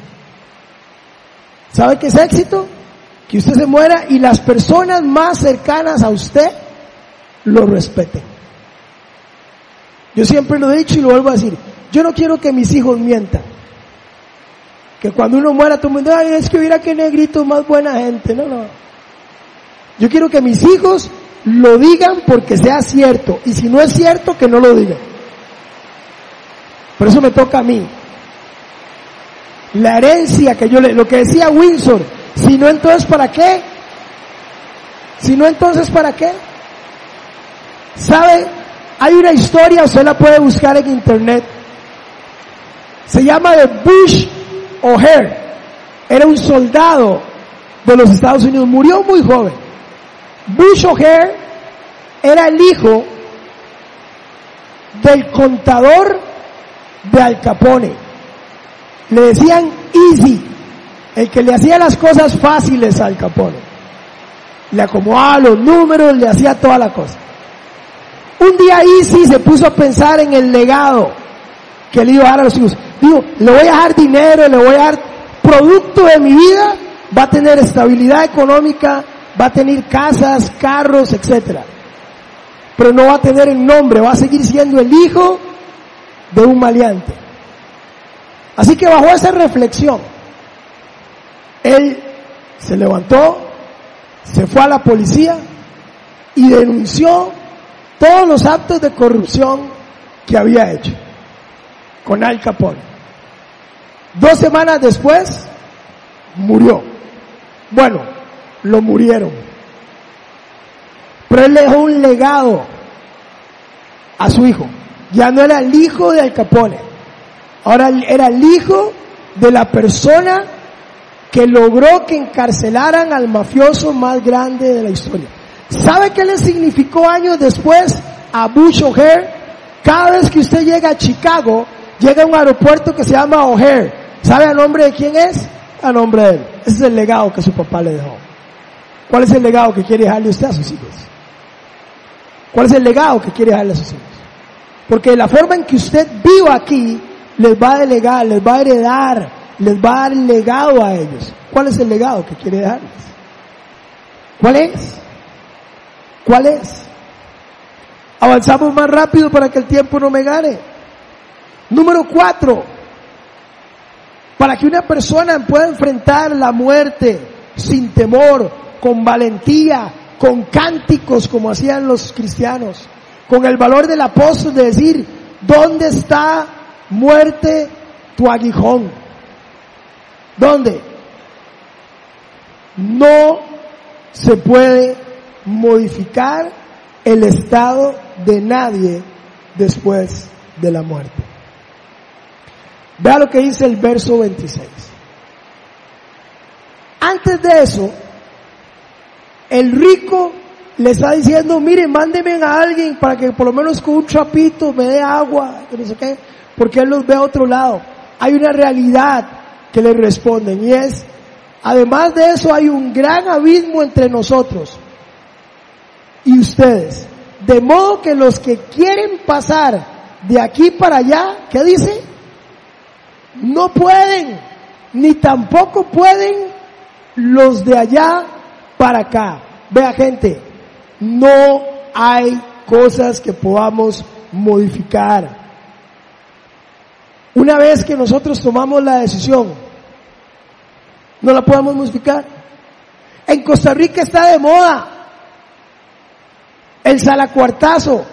¿Sabe qué es éxito? Que usted se muera y las personas más cercanas a usted lo respeten. Yo siempre lo he dicho y lo vuelvo a decir. Yo no quiero que mis hijos mientan. Que cuando uno muera todo el mundo, ay, es que mira qué negrito, más buena gente. No, no. Yo quiero que mis hijos lo digan porque sea cierto. Y si no es cierto, que no lo digan. Por eso me toca a mí. La herencia que yo le, lo que decía Windsor, si no entonces para qué? Si no entonces para qué? ¿Sabe? Hay una historia, usted la puede buscar en internet. Se llama de Bush O'Hare. Era un soldado de los Estados Unidos. Murió muy joven. Bush O'Hare era el hijo del contador de Al Capone. Le decían Easy, el que le hacía las cosas fáciles a Al Capone. Le acomodaba los números, le hacía toda la cosa. Un día Easy se puso a pensar en el legado que le iba a dar a los hijos. Digo, le voy a dejar dinero, le voy a dar producto de mi vida, va a tener estabilidad económica, va a tener casas, carros, etcétera. Pero no va a tener el nombre, va a seguir siendo el hijo de un maleante. Así que bajo esa reflexión, él se levantó, se fue a la policía y denunció todos los actos de corrupción que había hecho con Al Capone. Dos semanas después, murió. Bueno, lo murieron. Pero él dejó un legado a su hijo. Ya no era el hijo de Al Capone. Ahora era el hijo de la persona que logró que encarcelaran al mafioso más grande de la historia. ¿Sabe qué le significó años después a Bush O'Hare? Cada vez que usted llega a Chicago, llega a un aeropuerto que se llama O'Hare. ¿Sabe a nombre de quién es? A nombre de él. Ese es el legado que su papá le dejó. ¿Cuál es el legado que quiere dejarle usted a sus hijos? ¿Cuál es el legado que quiere dejarle a sus hijos? Porque la forma en que usted viva aquí les va a delegar, les va a heredar, les va a dar legado a ellos. ¿Cuál es el legado que quiere dejarles? ¿Cuál es? ¿Cuál es? Avanzamos más rápido para que el tiempo no me gane. Número cuatro, para que una persona pueda enfrentar la muerte sin temor, con valentía, con cánticos como hacían los cristianos, con el valor del apóstol de decir, ¿dónde está muerte tu aguijón? ¿Dónde? No se puede modificar el estado de nadie después de la muerte. Vea lo que dice el verso 26. Antes de eso, el rico le está diciendo, mire, mándeme a alguien para que por lo menos con un trapito me dé agua, no sé qué, porque él los ve a otro lado. Hay una realidad que le responden y es, además de eso hay un gran abismo entre nosotros y ustedes. De modo que los que quieren pasar de aquí para allá, ¿qué dice? No pueden, ni tampoco pueden los de allá para acá. Vea gente, no hay cosas que podamos modificar. Una vez que nosotros tomamos la decisión, no la podemos modificar. En Costa Rica está de moda el salacuartazo.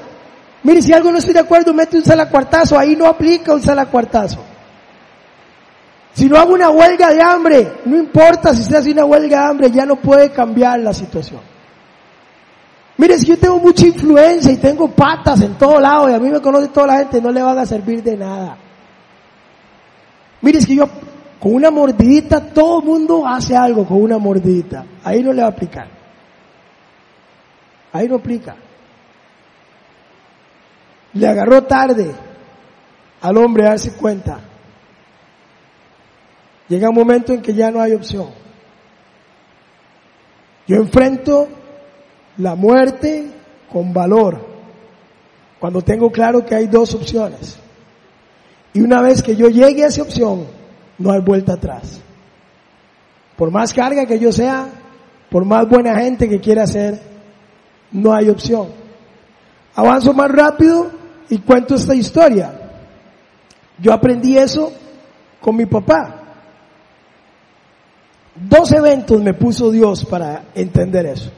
Mire, si algo no estoy de acuerdo, mete un salacuartazo. Ahí no aplica un salacuartazo. Si no hago una huelga de hambre, no importa si usted hace una huelga de hambre, ya no puede cambiar la situación. Mire, si yo tengo mucha influencia y tengo patas en todo lado y a mí me conoce toda la gente, no le van a servir de nada. Mire, es que yo con una mordidita, todo el mundo hace algo con una mordidita. Ahí no le va a aplicar. Ahí no aplica. Le agarró tarde al hombre a darse cuenta. Llega un momento en que ya no hay opción. Yo enfrento la muerte con valor cuando tengo claro que hay dos opciones. Y una vez que yo llegue a esa opción, no hay vuelta atrás. Por más carga que yo sea, por más buena gente que quiera ser, no hay opción. Avanzo más rápido y cuento esta historia. Yo aprendí eso con mi papá. Dos eventos me puso Dios para entender eso.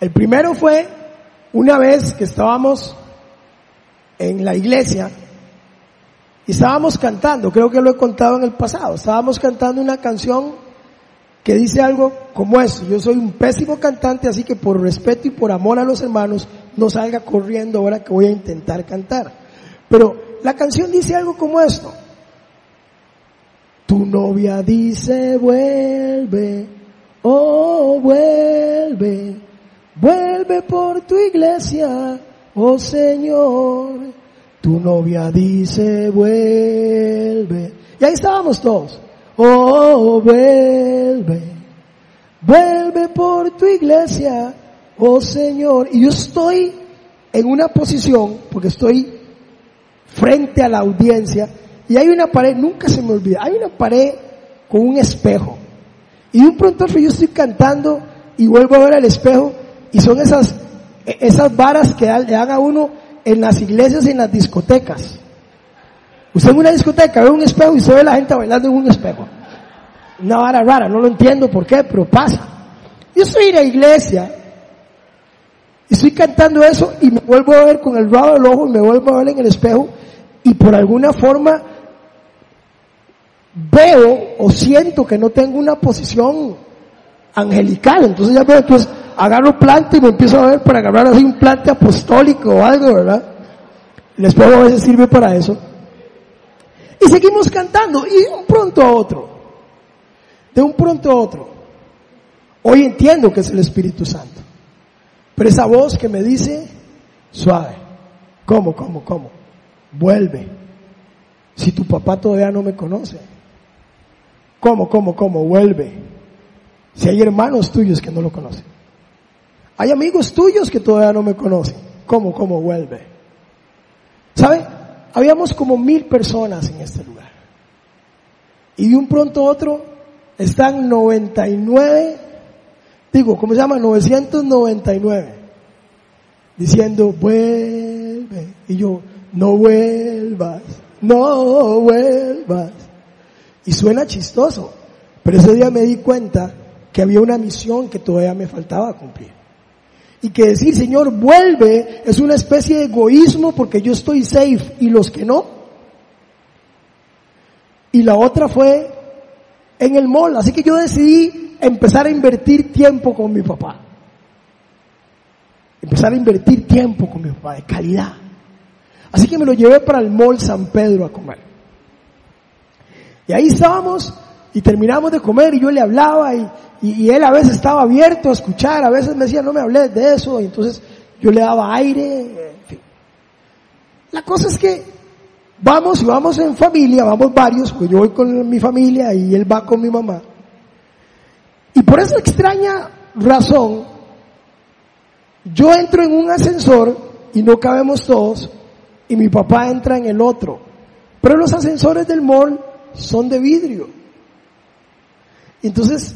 El primero fue una vez que estábamos en la iglesia y estábamos cantando, creo que lo he contado en el pasado, estábamos cantando una canción que dice algo como esto, yo soy un pésimo cantante, así que por respeto y por amor a los hermanos, no salga corriendo ahora que voy a intentar cantar. Pero la canción dice algo como esto. Tu novia dice vuelve, oh vuelve, vuelve por tu iglesia, oh Señor. Tu novia dice vuelve. Y ahí estábamos todos. Oh, vuelve. Vuelve por tu iglesia, oh Señor. Y yo estoy en una posición, porque estoy frente a la audiencia, y hay una pared, nunca se me olvida, hay una pared con un espejo. Y un pronto yo estoy cantando y vuelvo a ver al espejo, y son esas, esas varas que le dan a uno en las iglesias y en las discotecas. Usted en una discoteca ve un espejo y se ve la gente bailando en un espejo. Una vara rara, no lo entiendo por qué, pero pasa. Yo estoy en la iglesia y estoy cantando eso y me vuelvo a ver con el rabo del ojo y me vuelvo a ver en el espejo y por alguna forma veo o siento que no tengo una posición angelical. Entonces ya veo, entonces agarro planta y me empiezo a ver para agarrar así un plante apostólico o algo, ¿verdad? El espejo a veces sirve para eso. Y seguimos cantando y de un pronto a otro, de un pronto a otro. Hoy entiendo que es el Espíritu Santo. Pero esa voz que me dice, suave, ¿cómo, cómo, cómo? Vuelve. Si tu papá todavía no me conoce. ¿Cómo, cómo, cómo? Vuelve. Si hay hermanos tuyos que no lo conocen. Hay amigos tuyos que todavía no me conocen. ¿Cómo, cómo? Vuelve. ¿Sabe? Habíamos como mil personas en este lugar. Y de un pronto a otro están 99, digo, ¿cómo se llama? 999. Diciendo, vuelve. Y yo, no vuelvas, no vuelvas. Y suena chistoso. Pero ese día me di cuenta que había una misión que todavía me faltaba cumplir. Y que decir, Señor, vuelve, es una especie de egoísmo porque yo estoy safe y los que no. Y la otra fue en el mall. Así que yo decidí empezar a invertir tiempo con mi papá. Empezar a invertir tiempo con mi papá, de calidad. Así que me lo llevé para el mall San Pedro a comer. Y ahí estábamos y terminamos de comer y yo le hablaba y, y, él a veces estaba abierto a escuchar, a veces me decía, no me hables de eso, y entonces yo le daba aire, en fin. La cosa es que vamos y vamos en familia, vamos varios, pues yo voy con mi familia y él va con mi mamá. Y por esa extraña razón, yo entro en un ascensor y no cabemos todos, y mi papá entra en el otro. Pero los ascensores del mall son de vidrio. Entonces,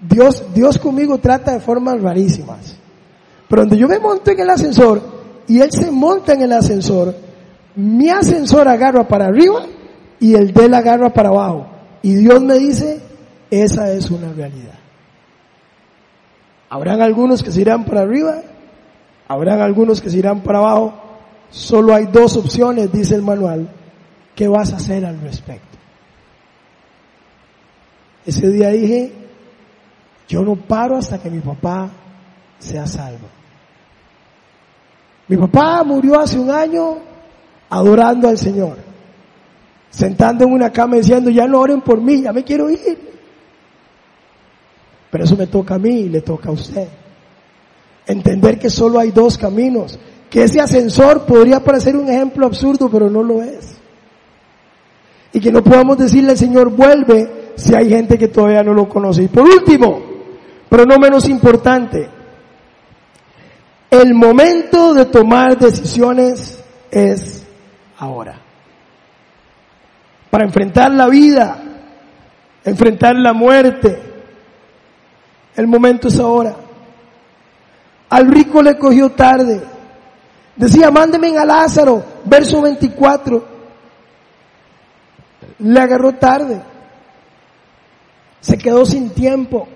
Dios, Dios conmigo trata de formas rarísimas. Pero donde yo me monto en el ascensor y Él se monta en el ascensor, mi ascensor agarra para arriba y el de él agarra para abajo. Y Dios me dice, esa es una realidad. Habrán algunos que se irán para arriba, habrán algunos que se irán para abajo. Solo hay dos opciones, dice el manual. ¿Qué vas a hacer al respecto? Ese día dije, yo no paro hasta que mi papá sea salvo. Mi papá murió hace un año adorando al Señor, sentando en una cama diciendo, ya no oren por mí, ya me quiero ir. Pero eso me toca a mí y le toca a usted. Entender que solo hay dos caminos, que ese ascensor podría parecer un ejemplo absurdo, pero no lo es. Y que no podamos decirle al Señor, vuelve, si hay gente que todavía no lo conoce. Y por último, pero no menos importante, el momento de tomar decisiones es ahora. Para enfrentar la vida, enfrentar la muerte, el momento es ahora. Al rico le cogió tarde. Decía, mándeme a Lázaro, verso 24. Le agarró tarde. Se quedó sin tiempo.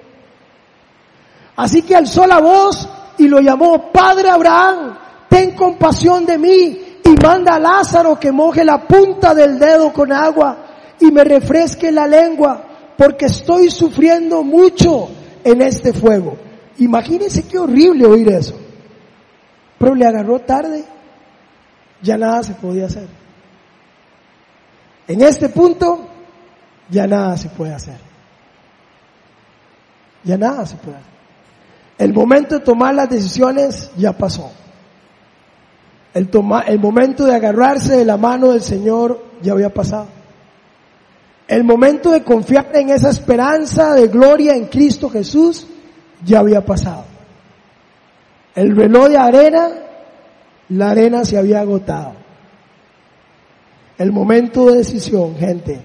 Así que alzó la voz y lo llamó, Padre Abraham, ten compasión de mí y manda a Lázaro que moje la punta del dedo con agua y me refresque la lengua porque estoy sufriendo mucho en este fuego. Imagínense qué horrible oír eso. Pero le agarró tarde, ya nada se podía hacer. En este punto, ya nada se puede hacer. Ya nada se puede hacer. El momento de tomar las decisiones ya pasó. El, el momento de agarrarse de la mano del Señor ya había pasado. El momento de confiar en esa esperanza de gloria en Cristo Jesús ya había pasado. El reloj de arena, la arena se había agotado. El momento de decisión, gente,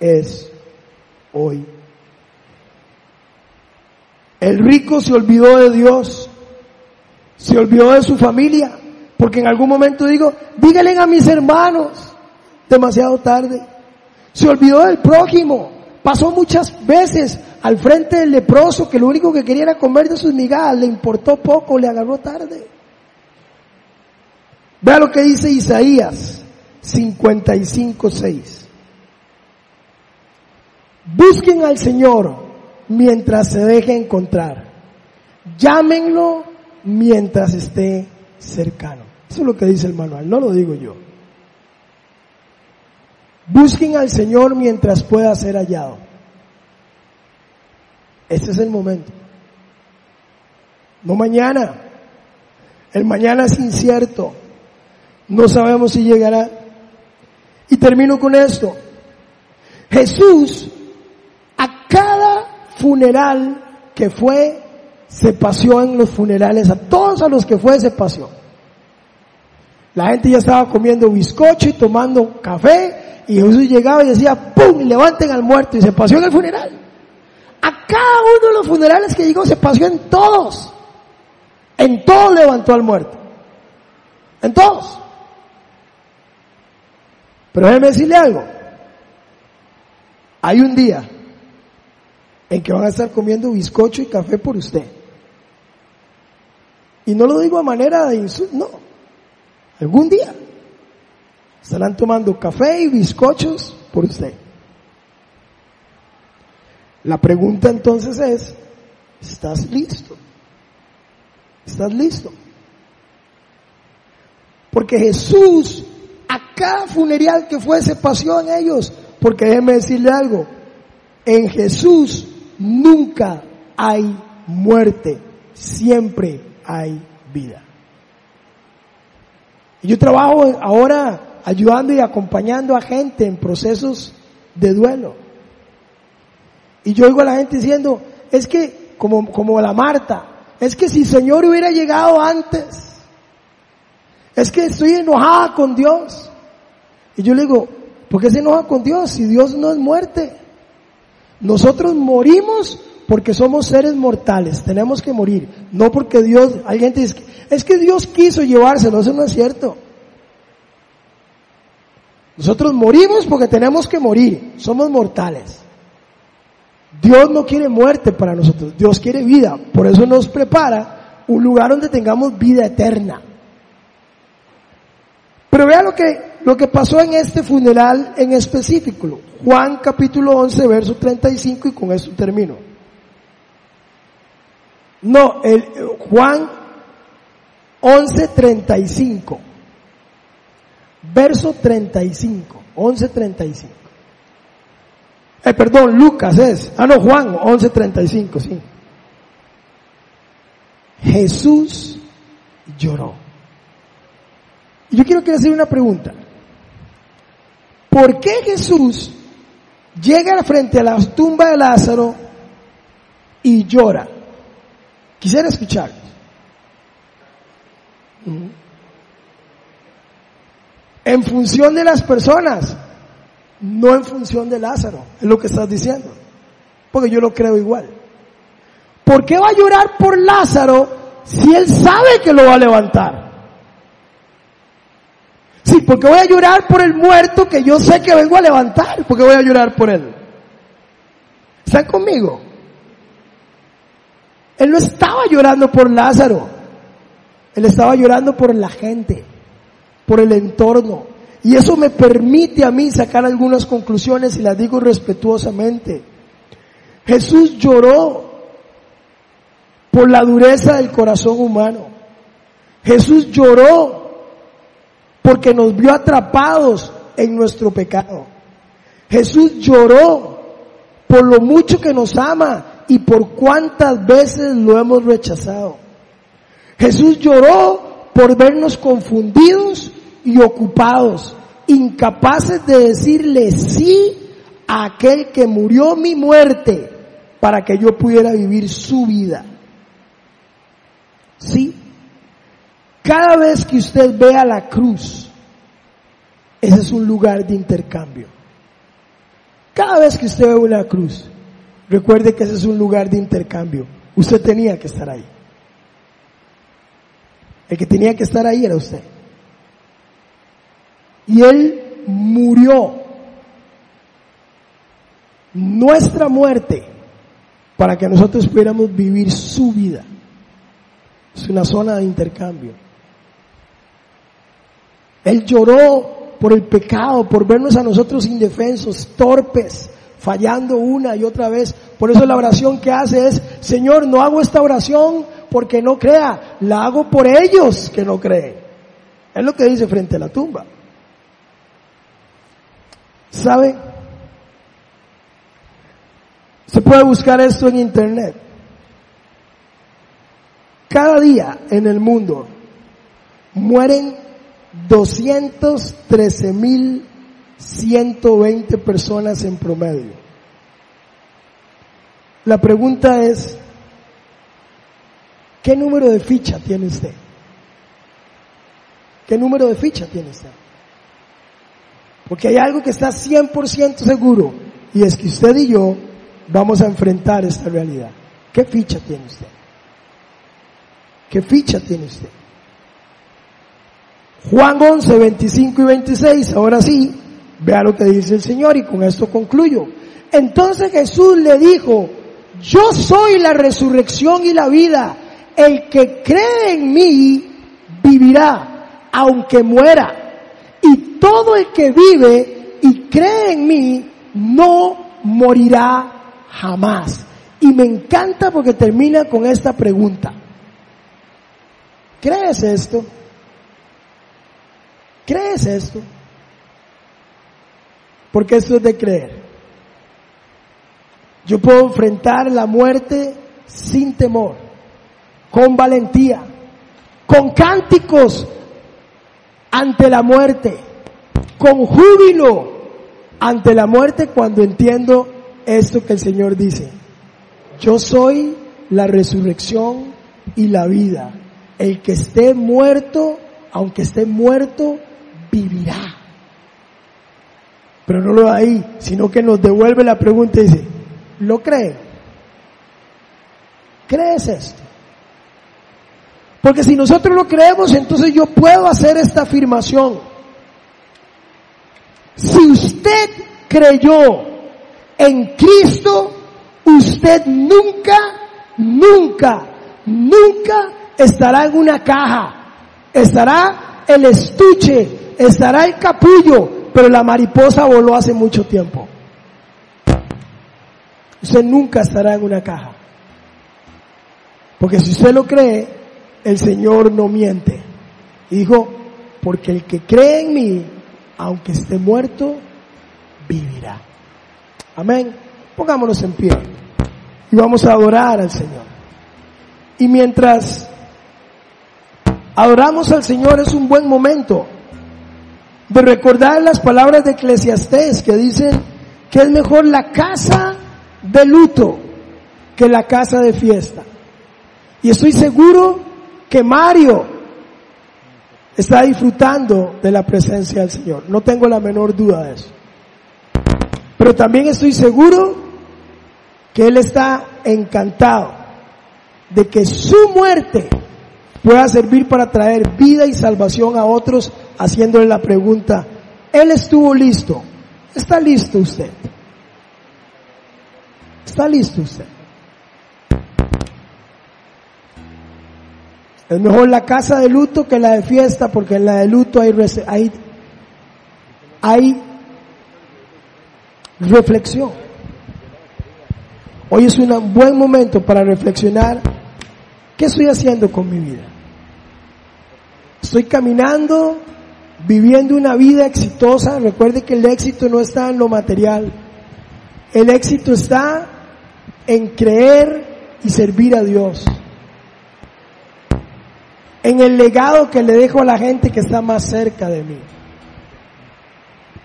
es hoy. El rico se olvidó de Dios, se olvidó de su familia, porque en algún momento digo, díganle a mis hermanos, demasiado tarde. Se olvidó del prójimo, pasó muchas veces al frente del leproso que lo único que quería era comer de sus migajas, le importó poco, le agarró tarde. Vea lo que dice Isaías 55.6. Busquen al Señor mientras se deje encontrar. Llámenlo mientras esté cercano. Eso es lo que dice el manual, no lo digo yo. Busquen al Señor mientras pueda ser hallado. Este es el momento. No mañana. El mañana es incierto. No sabemos si llegará. Y termino con esto. Jesús funeral que fue, se paseó en los funerales, a todos a los que fue se paseó. La gente ya estaba comiendo bizcocho y tomando café y Jesús llegaba y decía, ¡pum! levanten al muerto y se paseó en el funeral. A cada uno de los funerales que llegó se paseó en todos. En todos levantó al muerto. En todos. Pero déjeme decirle algo. Hay un día en que van a estar comiendo bizcocho y café por usted. Y no lo digo a manera de insulto, no. Algún día estarán tomando café y bizcochos por usted. La pregunta entonces es, ¿estás listo? ¿Estás listo? Porque Jesús, a cada funeral que fuese, paseó en ellos. Porque déjeme decirle algo, en Jesús nunca hay muerte, siempre hay vida. Yo trabajo ahora ayudando y acompañando a gente en procesos de duelo. Y yo oigo a la gente diciendo, es que, como, como la Marta, es que si el Señor hubiera llegado antes, es que estoy enojada con Dios. Y yo le digo, ¿por qué se enoja con Dios si Dios no es muerte? Nosotros morimos porque somos seres mortales, tenemos que morir, no porque Dios, hay gente dice, es que Dios quiso llevárselo, eso no es cierto. Nosotros morimos porque tenemos que morir, somos mortales. Dios no quiere muerte para nosotros, Dios quiere vida, por eso nos prepara un lugar donde tengamos vida eterna. Pero vea lo que, lo que pasó en este funeral en específico. Juan capítulo 11, verso 35 y con eso termino. No, el, Juan 11:35. Verso 35. 11:35. Eh, perdón, Lucas es. Ah, no, Juan 11:35, sí. Jesús lloró. Yo quiero que hacer una pregunta. ¿Por qué Jesús llega frente a la tumba de Lázaro y llora? Quisiera escuchar. En función de las personas, no en función de Lázaro, es lo que estás diciendo. Porque yo lo creo igual. ¿Por qué va a llorar por Lázaro si él sabe que lo va a levantar? Sí, porque voy a llorar por el muerto que yo sé que vengo a levantar, porque voy a llorar por él. ¿Están conmigo? Él no estaba llorando por Lázaro, él estaba llorando por la gente, por el entorno. Y eso me permite a mí sacar algunas conclusiones y las digo respetuosamente. Jesús lloró por la dureza del corazón humano. Jesús lloró porque nos vio atrapados en nuestro pecado. Jesús lloró por lo mucho que nos ama y por cuántas veces lo hemos rechazado. Jesús lloró por vernos confundidos y ocupados, incapaces de decirle sí a aquel que murió mi muerte para que yo pudiera vivir su vida. Sí. Cada vez que usted vea la cruz, ese es un lugar de intercambio. Cada vez que usted ve una cruz, recuerde que ese es un lugar de intercambio. Usted tenía que estar ahí. El que tenía que estar ahí era usted. Y Él murió nuestra muerte para que nosotros pudiéramos vivir su vida. Es una zona de intercambio. Él lloró por el pecado, por vernos a nosotros indefensos, torpes, fallando una y otra vez. Por eso la oración que hace es, Señor, no hago esta oración porque no crea, la hago por ellos que no creen. Es lo que dice frente a la tumba. ¿Sabe? Se puede buscar esto en internet. Cada día en el mundo mueren 213.120 personas en promedio. La pregunta es, ¿qué número de ficha tiene usted? ¿Qué número de ficha tiene usted? Porque hay algo que está 100% seguro y es que usted y yo vamos a enfrentar esta realidad. ¿Qué ficha tiene usted? ¿Qué ficha tiene usted? Juan 11, 25 y 26, ahora sí, vea lo que dice el Señor y con esto concluyo. Entonces Jesús le dijo, yo soy la resurrección y la vida, el que cree en mí vivirá, aunque muera. Y todo el que vive y cree en mí no morirá jamás. Y me encanta porque termina con esta pregunta. ¿Crees esto? ¿Crees esto? Porque esto es de creer. Yo puedo enfrentar la muerte sin temor, con valentía, con cánticos ante la muerte, con júbilo ante la muerte cuando entiendo esto que el Señor dice. Yo soy la resurrección y la vida. El que esté muerto, aunque esté muerto, vivirá. Pero no lo da ahí, sino que nos devuelve la pregunta y dice, ¿lo cree? ¿Crees esto? Porque si nosotros lo creemos, entonces yo puedo hacer esta afirmación. Si usted creyó en Cristo, usted nunca, nunca, nunca estará en una caja, estará el estuche, estará el capullo, pero la mariposa voló hace mucho tiempo. Usted nunca estará en una caja. Porque si usted lo cree, el Señor no miente. Dijo, porque el que cree en mí, aunque esté muerto, vivirá. Amén. Pongámonos en pie y vamos a adorar al Señor. Y mientras adoramos al Señor es un buen momento de recordar las palabras de Eclesiastés que dicen que es mejor la casa de luto que la casa de fiesta. Y estoy seguro que Mario está disfrutando de la presencia del Señor. No tengo la menor duda de eso. Pero también estoy seguro que Él está encantado de que su muerte pueda servir para traer vida y salvación a otros haciéndole la pregunta, Él estuvo listo, ¿está listo usted? ¿Está listo usted? Es mejor la casa de luto que la de fiesta porque en la de luto hay, hay, hay reflexión. Hoy es un buen momento para reflexionar qué estoy haciendo con mi vida. Estoy caminando, viviendo una vida exitosa. Recuerde que el éxito no está en lo material. El éxito está en creer y servir a Dios. En el legado que le dejo a la gente que está más cerca de mí.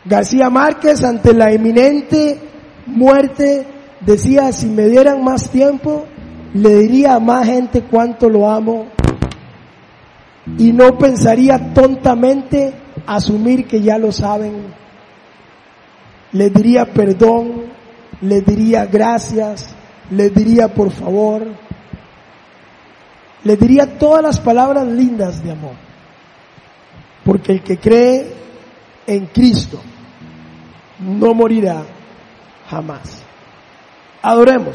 García Márquez ante la eminente muerte decía, si me dieran más tiempo, le diría a más gente cuánto lo amo y no pensaría tontamente asumir que ya lo saben. Le diría perdón, le diría gracias, le diría por favor, le diría todas las palabras lindas de amor. Porque el que cree en Cristo no morirá jamás. Adoremos.